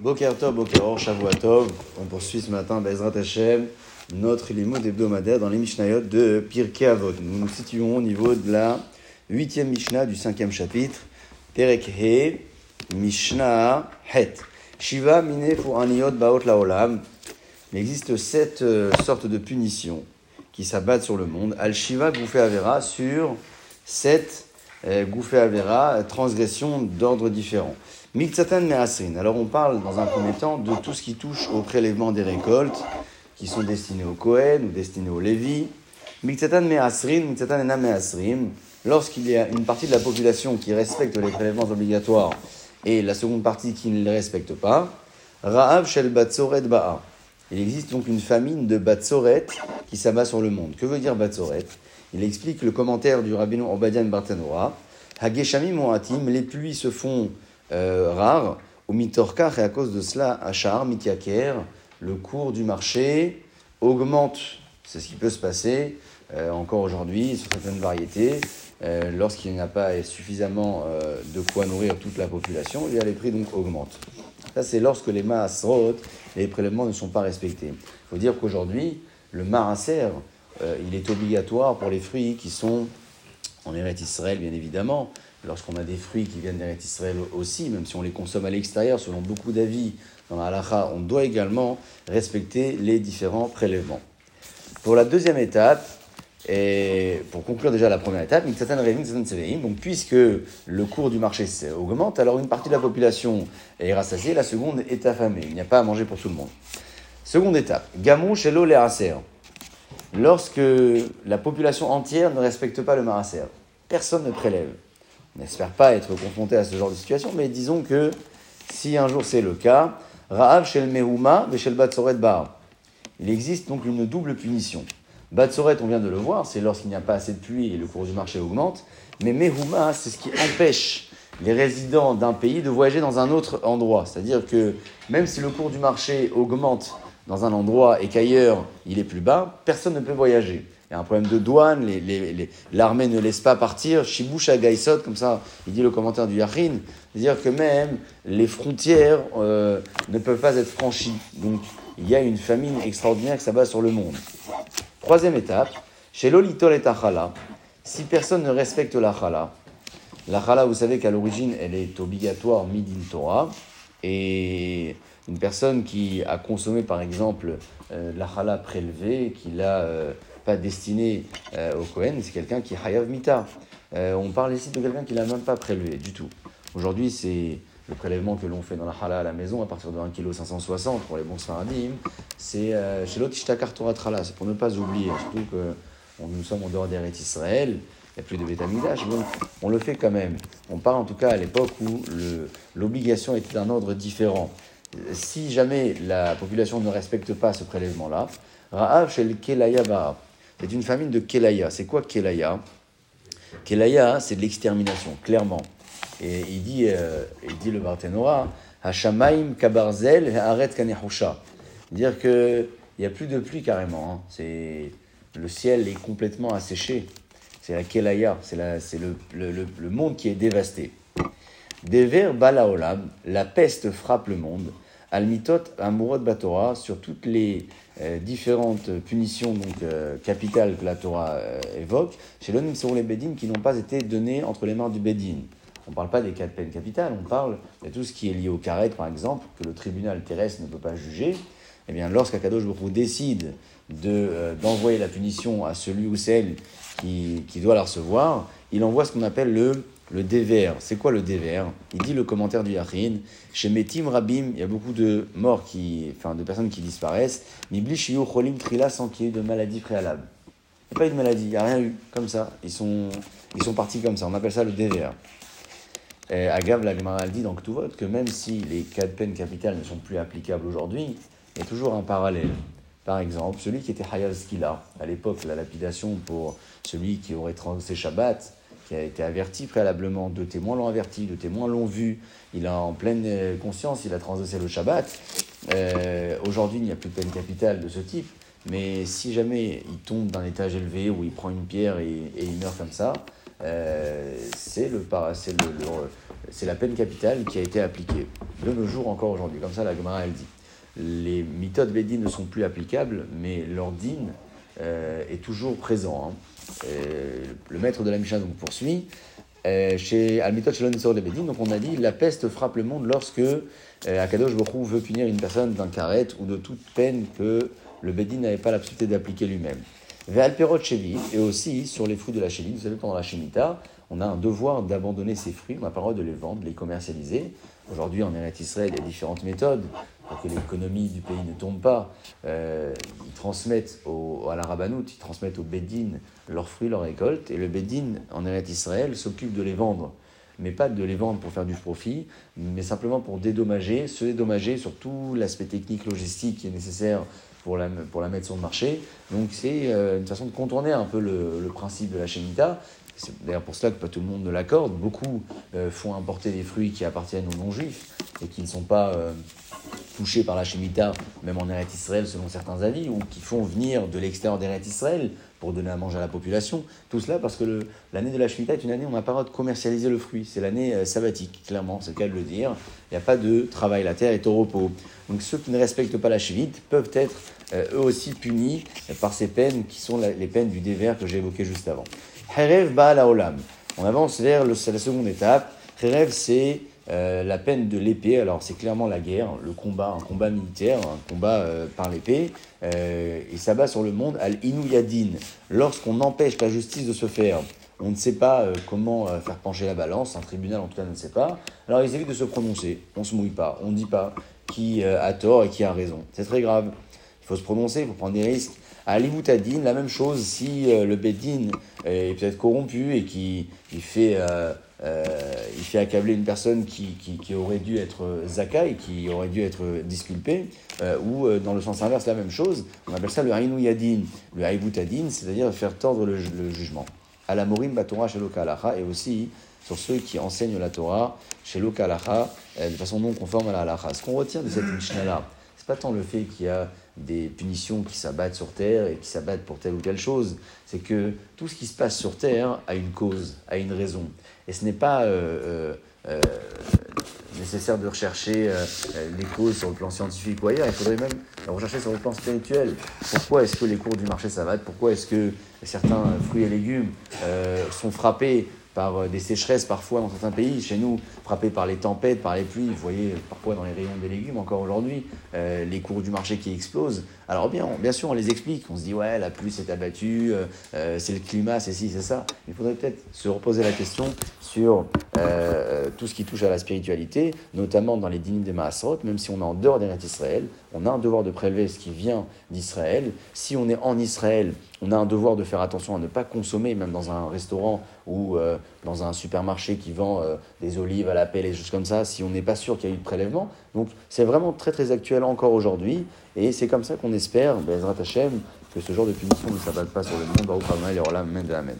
Boker Tov, Boker Or, Tov. On poursuit ce matin, Bezrat Hashem, notre limoud hebdomadaire dans les Mishnayot de Pirkei Avot. Nous nous situons au niveau de la huitième Mishnah du cinquième chapitre, Perek He, Het. Shiva mine pour aniot baot laolam. Il existe sept euh, sortes de punitions qui s'abattent sur le monde. Al Shiva Goufé Avera sur sept euh, Goufé Avera, transgressions d'ordre différent. Miktsatan Me'asrin. Alors on parle dans un premier temps de tout ce qui touche au prélèvement des récoltes, qui sont destinés au Kohen ou destinés au Lévi. Miktsatan Me'asrin, Miktsatan Ena Me'asrin. Lorsqu'il y a une partie de la population qui respecte les prélèvements obligatoires et la seconde partie qui ne les respecte pas, Ra'ab Shel Batsoret Ba'a. Il existe donc une famine de Batsoret qui s'abat sur le monde. Que veut dire Batsoret? Il explique le commentaire du rabbin Obadian Bartanora. Hageshami Moatim, les pluies se font euh, rare. Au mitorkar, et à cause de cela, Achar, Mitiaker, le cours du marché augmente. C'est ce qui peut se passer euh, encore aujourd'hui sur certaines variétés. Euh, lorsqu'il n'y a pas suffisamment de quoi nourrir toute la population, eh les prix donc augmentent. Ça, c'est lorsque les masses et les prélèvements ne sont pas respectés. Il faut dire qu'aujourd'hui, le marasser, il est obligatoire pour les fruits qui sont en Eretz Israël, bien évidemment, lorsqu'on a des fruits qui viennent d'Eretz Israël aussi, même si on les consomme à l'extérieur, selon beaucoup d'avis dans la halakha, on doit également respecter les différents prélèvements. Pour la deuxième étape, et pour conclure déjà la première étape, donc puisque le cours du marché augmente, alors une partie de la population est rassasiée, la seconde est affamée. Il n'y a pas à manger pour tout le monde. Seconde étape, gamon chez les Lorsque la population entière ne respecte pas le maraser, personne ne prélève. On n'espère pas être confronté à ce genre de situation, mais disons que si un jour c'est le cas, Ra'av shel shel Batsoret Bar. Il existe donc une double punition. Batsoret, on vient de le voir, c'est lorsqu'il n'y a pas assez de pluie et le cours du marché augmente. Mais Mehuma, c'est ce qui empêche les résidents d'un pays de voyager dans un autre endroit. C'est-à-dire que même si le cours du marché augmente dans un endroit et qu'ailleurs il est plus bas, personne ne peut voyager. Il y a un problème de douane, l'armée ne laisse pas partir. Shibusha Gaisot, comme ça, il dit le commentaire du Yachin, c'est-à-dire que même les frontières euh, ne peuvent pas être franchies. Donc il y a une famine extraordinaire qui s'abat sur le monde. Troisième étape, chez l'olitol et achala, si personne ne respecte la chala, la chala, vous savez qu'à l'origine, elle est obligatoire midin Torah, et une personne qui a consommé par exemple euh, la chala prélevée, qui l'a euh, pas destiné euh, au Kohen, c'est quelqu'un qui hayav mita. Euh, on parle ici de quelqu'un qui l'a même pas prélevé du tout. Aujourd'hui, c'est le prélèvement que l'on fait dans la chala à la maison à partir de 1,560 kg pour les bons sfaradim. C'est chez l'autre Ishtakar Trala, c'est pour ne pas oublier, surtout que nous sommes en dehors des rites Israël, il n'y a plus de bétamidash, donc on le fait quand même. On parle en tout cas à l'époque où l'obligation était d'un ordre différent. Si jamais la population ne respecte pas ce prélèvement-là, Ra'av shel Kelaya c'est une famine de Kelaya. C'est quoi Kelaya? Kelaya, c'est de l'extermination, clairement. Et il dit, euh, il dit le Barthénora, Hashamaim kabarzel aret kanehusha. Dire qu'il n'y a plus de pluie carrément. Hein. C'est, le ciel est complètement asséché. C'est la Kelaya, c'est, le, le, le, monde qui est dévasté. Dever balaolam, la peste frappe le monde. Almitot amurot batora, sur toutes les euh, différentes punitions donc, euh, capitales que la Torah euh, évoque, chez l'homme sont les bédines qui n'ont pas été données entre les mains du bédine. On ne parle pas des cas de peine capitale, on parle de tout ce qui est lié au carré, par exemple, que le tribunal terrestre ne peut pas juger. Eh bien, lorsqu'Akadosh Baruch décide de, d'envoyer la punition à celui ou celle qui, qui doit la recevoir, il envoie ce qu'on appelle le le dévers, c'est quoi le dévers Il dit le commentaire du Yachin. Chez Metim Rabim, il y a beaucoup de morts, qui, enfin de personnes qui disparaissent. Mibli Cholim Trila sans qu'il y ait de maladie préalable. Il n'y a pas eu de maladie, il n'y a rien eu. Comme ça. Ils sont, ils sont partis comme ça. On appelle ça le dévers. Agav, la Gemara dit dans vote que même si les cas de peine capitale ne sont plus applicables aujourd'hui, il y a toujours un parallèle. Par exemple, celui qui était Hayaz Skila, à l'époque, la lapidation pour celui qui aurait transgressé Shabbat, qui a été averti préalablement, deux témoins l'ont averti, deux témoins l'ont vu, il a en pleine euh, conscience, il a transgressé le Shabbat. Euh, aujourd'hui, il n'y a plus de peine capitale de ce type, mais si jamais il tombe d'un étage élevé où il prend une pierre et, il meurt comme ça, c'est le, c'est la peine capitale qui a été appliquée de nos jours encore aujourd'hui. Comme ça, la Gemara elle dit. Les méthodes Bédine ne sont plus applicables, mais leur est toujours présent. Hein. le maître de la Mishnah donc poursuit. chez Al-Mitot Shalom de Bédine, donc on a dit la peste frappe le monde lorsque Akadosh Bokhu veut punir une personne d'un carré ou de toute peine que le Bédine n'avait pas la d'appliquer lui-même. Ve'alperot et aussi sur les fruits de la Shemitah, vous savez, pendant la Shemitah, on a un devoir d'abandonner ces fruits, on a pas de les vendre, de les commercialiser. Aujourd'hui, en Eretz Israël, il y a différentes méthodes pour que l'économie du pays ne tombe pas. Euh, ils transmettent au, à la Rabbanout, ils transmettent au Bédine leurs fruits, leurs récoltes, et le Bédine en Eretz Israël s'occupe de les vendre. Mais pas de les vendre pour faire du profit, mais simplement pour dédommager, se dédommager sur tout l'aspect technique, logistique qui est nécessaire pour la, pour la mettre sur le marché. Donc c'est euh, une façon de contourner un peu le, le principe de la Shemitah. C'est d'ailleurs pour cela que pas tout le monde ne l'accorde. Beaucoup euh, font importer des fruits qui appartiennent aux non-juifs et qui ne sont pas euh, touchés par la Shemitah, même en Eretz Israël selon certains avis, ou qui font venir de l'extérieur d'Eretz Israël pour donner à manger à la population. Tout cela parce que l'année de la Shemitah est une année où on n'a pas le droit de commercialiser le fruit. C'est l'année sabbatique, clairement, c'est le cas de le dire. Il n'y a pas de travail, la terre est au repos. Donc ceux qui ne respectent pas la Shemitah peuvent être euh, eux aussi punis par ces peines qui sont les peines du dévers que j'ai évoqué juste avant. Herev Baal Olam. On avance vers la seconde étape. Herev, c'est euh, la peine de l'épée. Alors, c'est clairement la guerre, le combat, un combat militaire, un combat euh, par l'épée. et ça bat sur le monde al-Inuyadin. Lorsqu'on empêche la justice de se faire, on ne sait pas comment faire pencher la balance, un tribunal en tout cas ne sait pas. Alors, ils évitent de se prononcer. On ne se mouille pas, on ne dit pas qui a tort et qui a raison. C'est très grave il faut se prononcer, il faut prendre des risques. À l'Ivoutadine, la même chose, si euh, le Bédine est peut-être corrompu et qui il fait, euh, euh, fait accabler une personne qui, qui, aurait dû être zakai, qui aurait dû être disculpée, ou dans le sens inverse, la même chose, on appelle ça le Hainouyadine, le c'est-à-dire faire tordre le, jugement. À la Morim Batora chez l'Okalacha, et aussi sur ceux qui enseignent la Torah chez l'Okalacha de façon non conforme à la halacha. Ce qu'on retient de cette Mishnah-là, c'est pas tant le fait qu'il y a des punitions qui s'abattent sur terre et qui s'abattent pour telle ou telle chose. C'est que tout ce qui se passe sur terre a une cause, a une raison. Et ce n'est pas euh, euh, euh, nécessaire de rechercher les causes sur le plan scientifique ou ailleurs. Il faudrait même rechercher sur le plan spirituel. Pourquoi est-ce que les cours du marché s'abattent? Pourquoi est-ce que certains fruits et légumes sont frappés par euh, des sécheresses parfois dans certains pays. Chez nous, frappés par les tempêtes, par les pluies, vous voyez parfois dans les rayons des légumes encore aujourd'hui, euh, les cours du marché qui explosent. Alors bien, bien sûr, on les explique. On se dit, ouais, la pluie s'est abattue, euh, c'est le climat, c'est ci, c'est ça. Il faudrait peut-être se reposer la question sur tout ce qui touche à la spiritualité, notamment dans les dînes des Maasrot, même si on est en dehors des Israël, on a un devoir de prélever ce qui vient d'Israël. Si on est en Israël, on a un devoir de faire attention à ne pas consommer, même dans un restaurant ou euh, dans un supermarché qui vend euh, des olives à la pelle et des choses comme ça, si on n'est pas sûr qu'il y a eu de prélèvement. Donc c'est vraiment très très actuel encore aujourd'hui. Et c'est comme ça qu'on espère, Bezrat Hashem, que ce genre de punition ne s'abatte pas sur le monde. Baruch Amen, Amen.